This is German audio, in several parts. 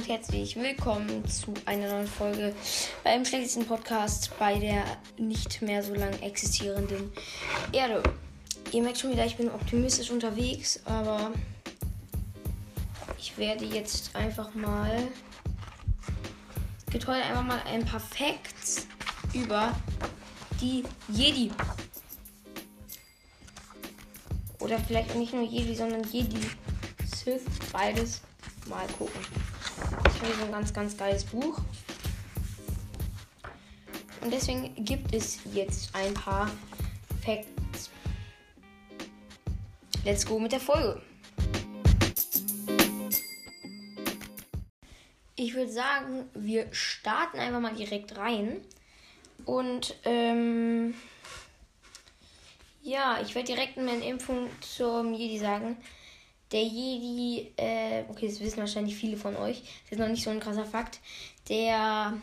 und herzlich willkommen zu einer neuen Folge beim schlechtesten Podcast bei der nicht mehr so lang existierenden Erde. Ihr merkt schon wieder, ich bin optimistisch unterwegs, aber ich werde jetzt einfach mal heute einfach mal ein paar Facts über die Jedi. Oder vielleicht nicht nur Jedi, sondern Jedi, Sith, beides mal gucken. Ich habe so ein ganz, ganz geiles Buch. Und deswegen gibt es jetzt ein paar Facts. Let's go mit der Folge. Ich würde sagen, wir starten einfach mal direkt rein. Und ähm, ja, ich werde direkt eine Impfung zum Jedi sagen. Der Jedi, äh, okay, das wissen wahrscheinlich viele von euch, das ist noch nicht so ein krasser Fakt. Der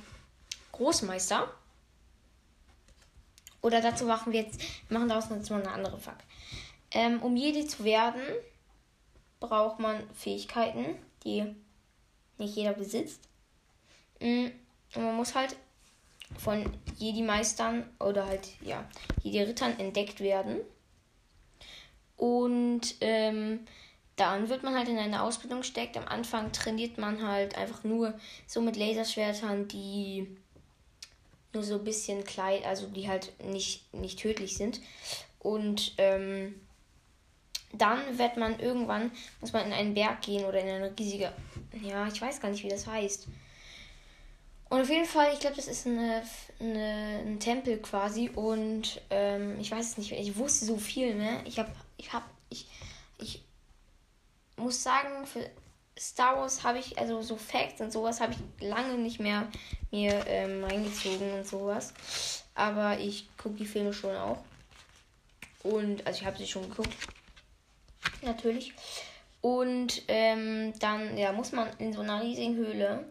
Großmeister, oder dazu machen wir jetzt, machen daraus jetzt mal eine andere Fakt. Ähm, um Jedi zu werden, braucht man Fähigkeiten, die nicht jeder besitzt. Mm, und man muss halt von Jedi-Meistern oder halt, ja, Jedi-Rittern entdeckt werden. Und ähm, dann wird man halt in eine Ausbildung steckt. Am Anfang trainiert man halt einfach nur so mit Laserschwertern, die nur so ein bisschen klein, also die halt nicht, nicht tödlich sind. Und ähm, dann wird man irgendwann, muss man in einen Berg gehen oder in eine riesige, ja, ich weiß gar nicht, wie das heißt. Und auf jeden Fall, ich glaube, das ist eine, eine, ein Tempel quasi. Und ähm, ich weiß es nicht, ich wusste so viel, ne? Ich habe, ich habe, ich, muss sagen, für Star Wars habe ich, also so Facts und sowas habe ich lange nicht mehr mir ähm, reingezogen und sowas. Aber ich gucke die Filme schon auch. Und, also ich habe sie schon geguckt. Natürlich. Und ähm, dann, ja, muss man in so einer riesigen Höhle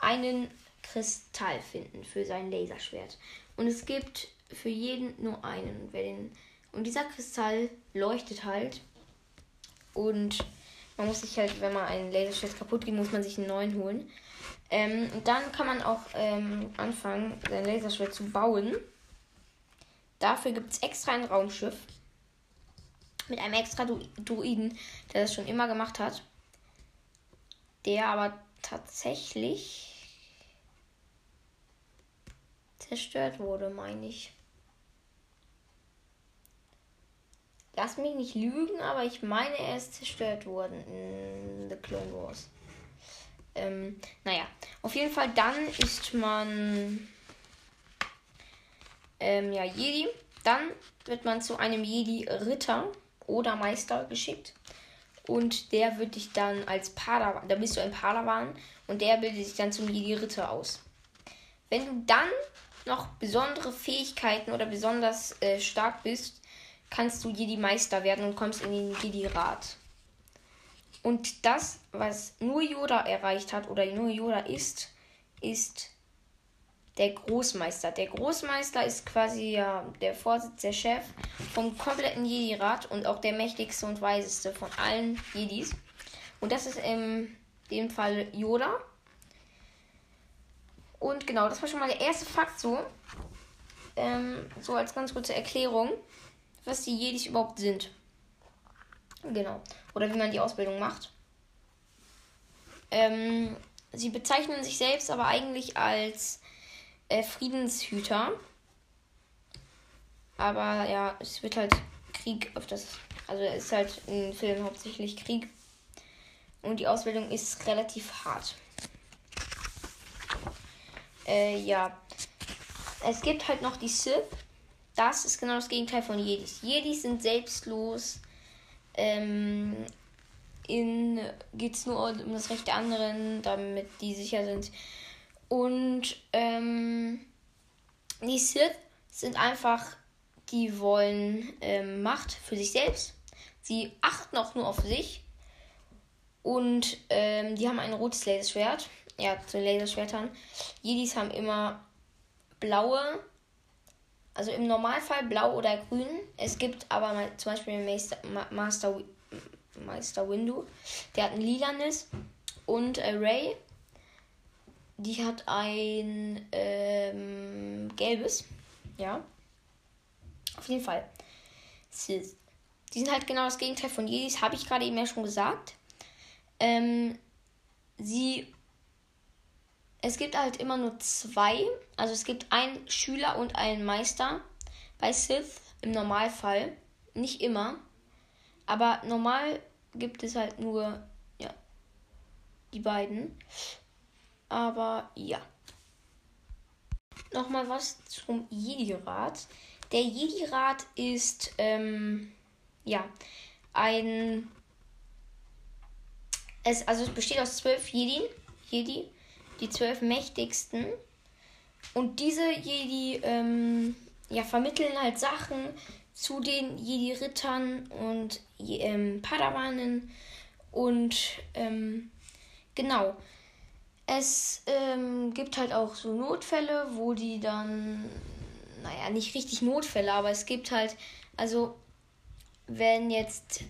einen Kristall finden für sein Laserschwert. Und es gibt für jeden nur einen. Und dieser Kristall leuchtet halt und man muss sich halt, wenn man einen Laserschwert kaputt geht, muss man sich einen neuen holen. Ähm, dann kann man auch ähm, anfangen, sein Laserschwert zu bauen. Dafür gibt es extra ein Raumschiff mit einem extra du Druiden, der das schon immer gemacht hat. Der aber tatsächlich zerstört wurde, meine ich. Lass mich nicht lügen, aber ich meine, er ist zerstört worden in The Clone Wars. Ähm, naja, auf jeden Fall dann ist man ähm, ja Jedi. Dann wird man zu einem Jedi-Ritter oder Meister geschickt. Und der wird dich dann als Padawan, da bist du ein Padawan und der bildet sich dann zum Jedi-Ritter aus. Wenn du dann noch besondere Fähigkeiten oder besonders äh, stark bist, kannst du Jedi-Meister werden und kommst in den Jedi-Rat. Und das, was nur Yoda erreicht hat oder nur Yoda ist, ist der Großmeister. Der Großmeister ist quasi ja der Vorsitz, der Chef vom kompletten Jedi-Rat und auch der mächtigste und weiseste von allen Jedis. Und das ist in dem Fall Yoda. Und genau, das war schon mal der erste Fakt so. Ähm, so als ganz kurze Erklärung was die Jedis überhaupt sind. Genau. Oder wie man die Ausbildung macht. Ähm, sie bezeichnen sich selbst aber eigentlich als äh, Friedenshüter. Aber ja, es wird halt Krieg öfters. Also es ist halt im Film hauptsächlich Krieg. Und die Ausbildung ist relativ hart. Äh, ja. Es gibt halt noch die Sith. Das ist genau das Gegenteil von Jedis. Jedis sind selbstlos. Ähm, in geht es nur um das Recht der anderen, damit die sicher sind. Und ähm, die Sith sind einfach, die wollen ähm, Macht für sich selbst. Sie achten auch nur auf sich. Und ähm, die haben ein rotes Laserschwert. Ja, zu Laserschwertern. Jedis haben immer blaue also im Normalfall blau oder grün. Es gibt aber zum Beispiel Master, Master, Meister Windu. Der hat ein lilanes. Und Ray die hat ein ähm, gelbes. Ja. Auf jeden Fall. Die sind halt genau das Gegenteil von Jedis, habe ich gerade eben ja schon gesagt. Ähm, sie. Es gibt halt immer nur zwei. Also es gibt einen Schüler und einen Meister bei Sith im Normalfall. Nicht immer. Aber normal gibt es halt nur ja, die beiden. Aber ja. Nochmal was zum Jedi-Rat. Der Jedi-Rat ist ähm, ja ein. Es, also es besteht aus zwölf Jedi, Jedi, die zwölf mächtigsten. Und diese Jedi ähm, ja, vermitteln halt Sachen zu den Jedi-Rittern und ähm, Padawanen. Und ähm, genau. Es ähm, gibt halt auch so Notfälle, wo die dann, naja, nicht richtig Notfälle, aber es gibt halt, also wenn jetzt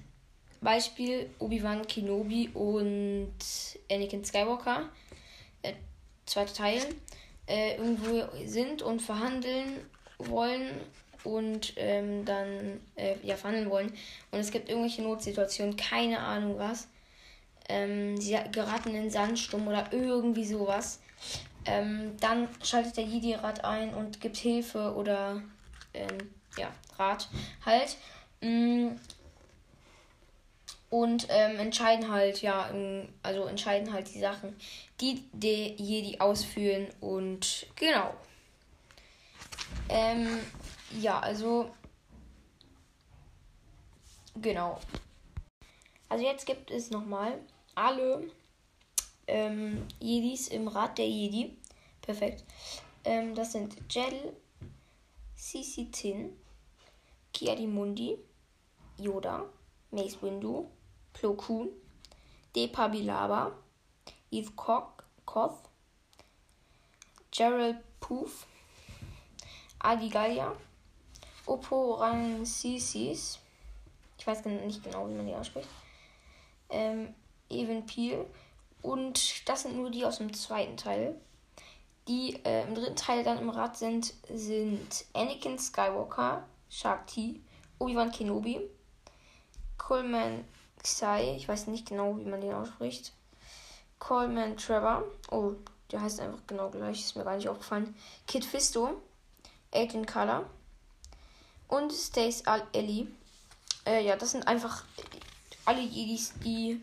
Beispiel Obi-Wan Kenobi und Anakin Skywalker, äh, zweiter Teil, äh, irgendwo sind und verhandeln wollen und ähm, dann äh, ja verhandeln wollen und es gibt irgendwelche Notsituationen, keine Ahnung was. Ähm, sie geraten in Sandsturm oder irgendwie sowas. Ähm, dann schaltet der Jedi-Rat ein und gibt Hilfe oder ähm, ja, Rat halt. Mm. Und ähm, entscheiden halt, ja, also entscheiden halt die Sachen, die der Jedi ausführen und genau. Ähm, ja, also. Genau. Also jetzt gibt es nochmal alle ähm, Jedis im Rat der Jedi. Perfekt. Ähm, das sind Jell, Sisi Tin, Kiadimundi, Yoda, Mace Windu, Plo Koon, Depa Bilaba, Eve Koth, Gerald Poof, Adi Galia, Oporansisis, ich weiß nicht genau, wie man die ausspricht, ähm, Even Peel und das sind nur die aus dem zweiten Teil. Die äh, im dritten Teil dann im Rad sind, sind Anakin Skywalker, Shakti, Obi-Wan Kenobi, Coleman Xai, ich weiß nicht genau, wie man den ausspricht, Coleman Trevor, oh, der heißt einfach genau gleich, ist mir gar nicht aufgefallen, Kid Fisto, Aiden Color und Stace Ellie. Äh, ja, das sind einfach alle Jedis, die,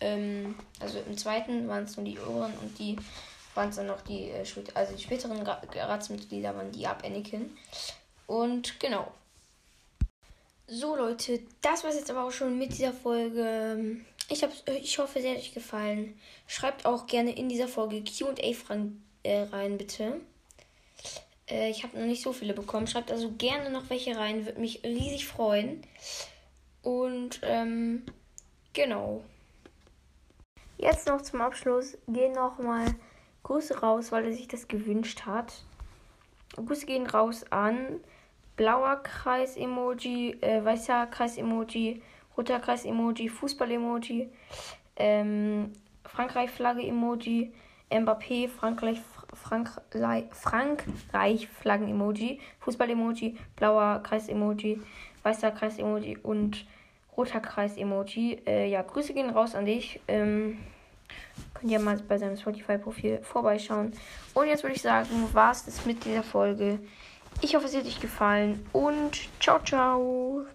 ähm, also im zweiten waren es nur die Ohren und die waren es dann noch die, äh, also die späteren Ratsmitglieder waren die ab Anakin. Und genau. So Leute, das war es jetzt aber auch schon mit dieser Folge. Ich, hab's, ich hoffe, es hat euch gefallen. Schreibt auch gerne in dieser Folge QA-Fragen äh, rein, bitte. Äh, ich habe noch nicht so viele bekommen. Schreibt also gerne noch welche rein. Würde mich riesig freuen. Und ähm, genau. Jetzt noch zum Abschluss gehen nochmal Grüße raus, weil er sich das gewünscht hat. Grüße gehen raus an blauer Kreis-Emoji, äh, weißer Kreis-Emoji, roter Kreis-Emoji, Fußball-Emoji, ähm, Frankreich-Flagge-Emoji, Mbappé, Frankreich, Frankreich, Frankreich Flaggen-Emoji, Fußball-Emoji, blauer Kreis-Emoji, weißer Kreis-Emoji und roter Kreis-Emoji. Äh, ja, Grüße gehen raus an dich. Ähm, könnt ihr mal bei seinem Spotify-Profil vorbeischauen. Und jetzt würde ich sagen, war es das mit dieser Folge. Ich hoffe, es hat euch gefallen und ciao, ciao.